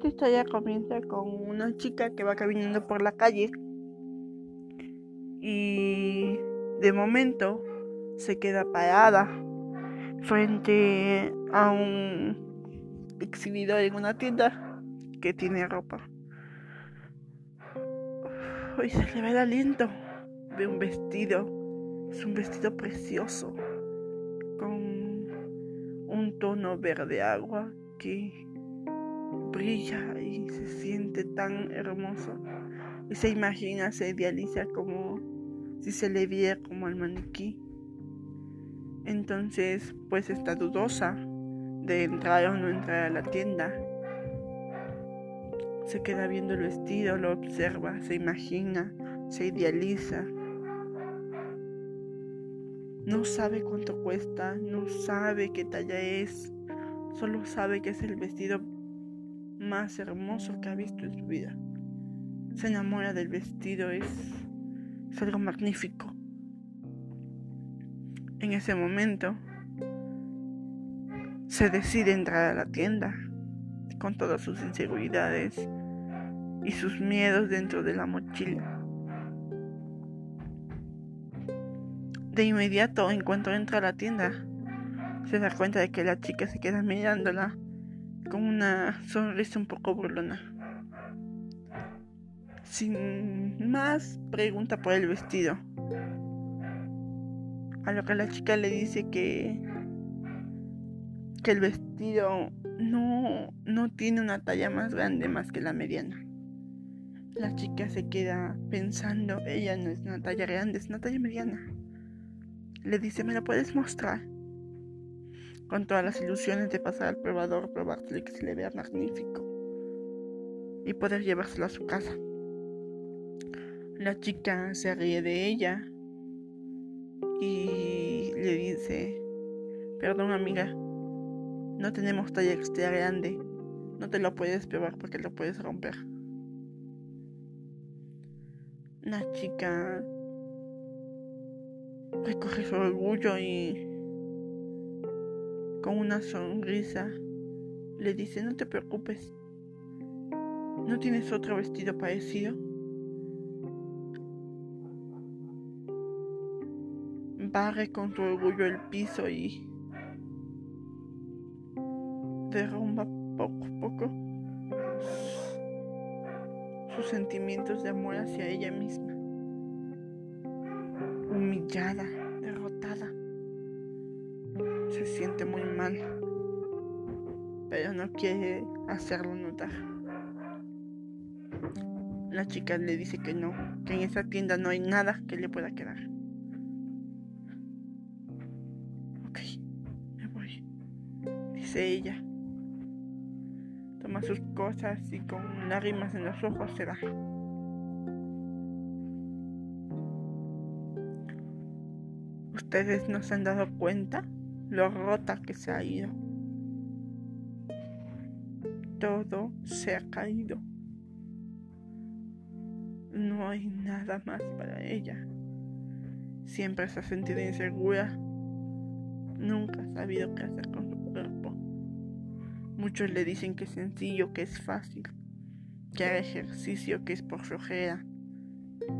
Esta historia comienza con una chica que va caminando por la calle y de momento se queda parada frente a un exhibidor en una tienda que tiene ropa. Uy, se le ve el aliento. Ve un vestido. Es un vestido precioso. Con un tono verde agua que brilla y se siente tan hermoso. Y se imagina, se idealiza como si se le viera como al maniquí. Entonces, pues está dudosa de entrar o no entrar a la tienda. Se queda viendo el vestido, lo observa, se imagina, se idealiza. No sabe cuánto cuesta, no sabe qué talla es, solo sabe que es el vestido más hermoso que ha visto en su vida. Se enamora del vestido, es, es algo magnífico. En ese momento se decide entrar a la tienda con todas sus inseguridades y sus miedos dentro de la mochila. De inmediato, en cuanto entra a la tienda, se da cuenta de que la chica se queda mirándola con una sonrisa un poco burlona. Sin más, pregunta por el vestido. A lo que la chica le dice que que el vestido no no tiene una talla más grande más que la mediana. La chica se queda pensando, ella no es una talla grande, es una talla mediana. Le dice, ¿me la puedes mostrar? Con todas las ilusiones de pasar al probador, probárselo que se le vea magnífico y poder llevárselo a su casa. La chica se ríe de ella y le dice, perdón amiga, no tenemos talla extra grande, no te lo puedes probar porque lo puedes romper. La chica recoge su orgullo y con una sonrisa le dice, no te preocupes, ¿no tienes otro vestido parecido? barre con su orgullo el piso y derrumba poco a poco sus sentimientos de amor hacia ella misma. Humillada. Se siente muy mal, pero no quiere hacerlo notar. La chica le dice que no, que en esa tienda no hay nada que le pueda quedar. dice ella. Toma sus cosas y con lágrimas en los ojos se va. Ustedes no se han dado cuenta lo rota que se ha ido. Todo se ha caído. No hay nada más para ella. Siempre se ha sentido insegura. Nunca ha sabido qué hacer con su cuerpo. Muchos le dicen que es sencillo, que es fácil, que haga ejercicio, que es por flojera,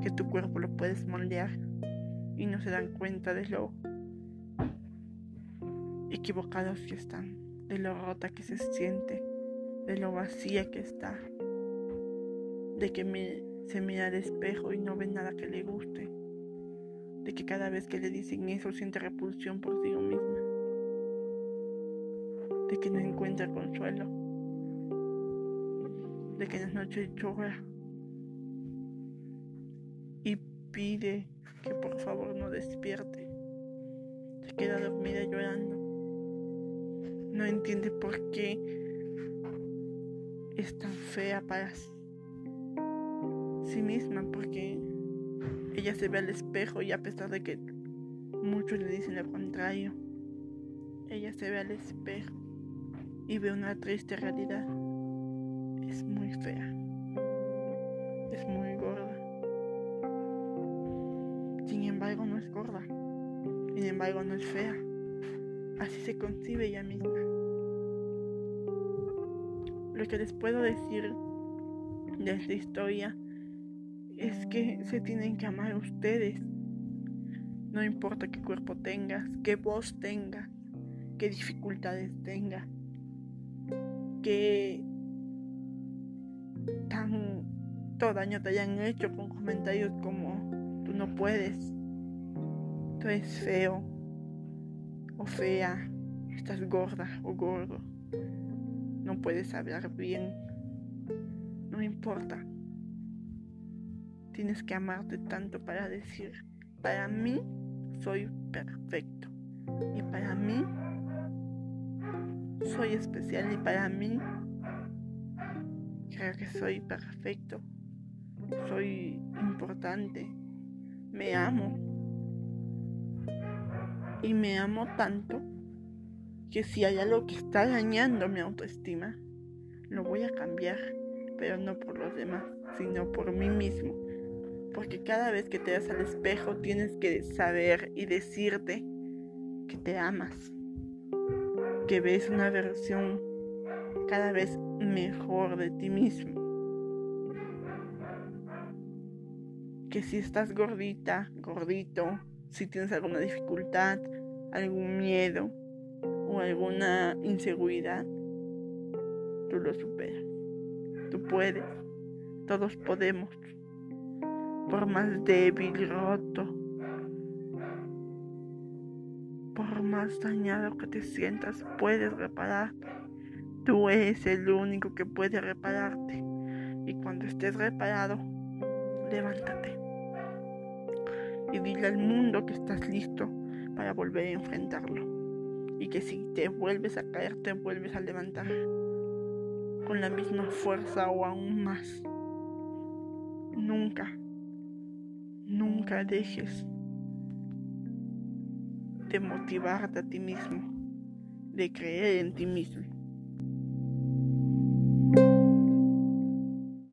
que tu cuerpo lo puedes moldear y no se dan cuenta de lo equivocados que están, de lo rota que se siente, de lo vacía que está, de que se mira al espejo y no ve nada que le guste, de que cada vez que le dicen eso siente repulsión por sí misma de que no encuentra consuelo, de que en las noches llora y pide que por favor no despierte. Se queda dormida llorando. No entiende por qué es tan fea para sí misma, porque ella se ve al espejo y a pesar de que muchos le dicen lo contrario, ella se ve al espejo y ve una triste realidad. Es muy fea. Es muy gorda. Sin embargo, no es gorda. Sin embargo, no es fea. Así se concibe ella misma. Lo que les puedo decir de esta historia es que se tienen que amar ustedes. No importa qué cuerpo tengas, qué voz tengas, qué dificultades tengas, qué tanto daño te hayan hecho con comentarios como tú no puedes, tú eres feo o fea, estás gorda o gordo, no puedes hablar bien, no importa. Tienes que amarte tanto para decir, para mí soy perfecto. Y para mí soy especial y para mí creo que soy perfecto. Soy importante. Me amo. Y me amo tanto que si hay algo que está dañando mi autoestima, lo voy a cambiar, pero no por los demás, sino por mí mismo. Porque cada vez que te das al espejo tienes que saber y decirte que te amas, que ves una versión cada vez mejor de ti mismo. Que si estás gordita, gordito, si tienes alguna dificultad, algún miedo o alguna inseguridad, tú lo superas. Tú puedes. Todos podemos por más débil, roto, por más dañado que te sientas, puedes repararte. Tú eres el único que puede repararte. Y cuando estés reparado, levántate. Y dile al mundo que estás listo para volver a enfrentarlo. Y que si te vuelves a caer, te vuelves a levantar. Con la misma fuerza o aún más. Nunca Nunca dejes de motivarte a ti mismo, de creer en ti mismo.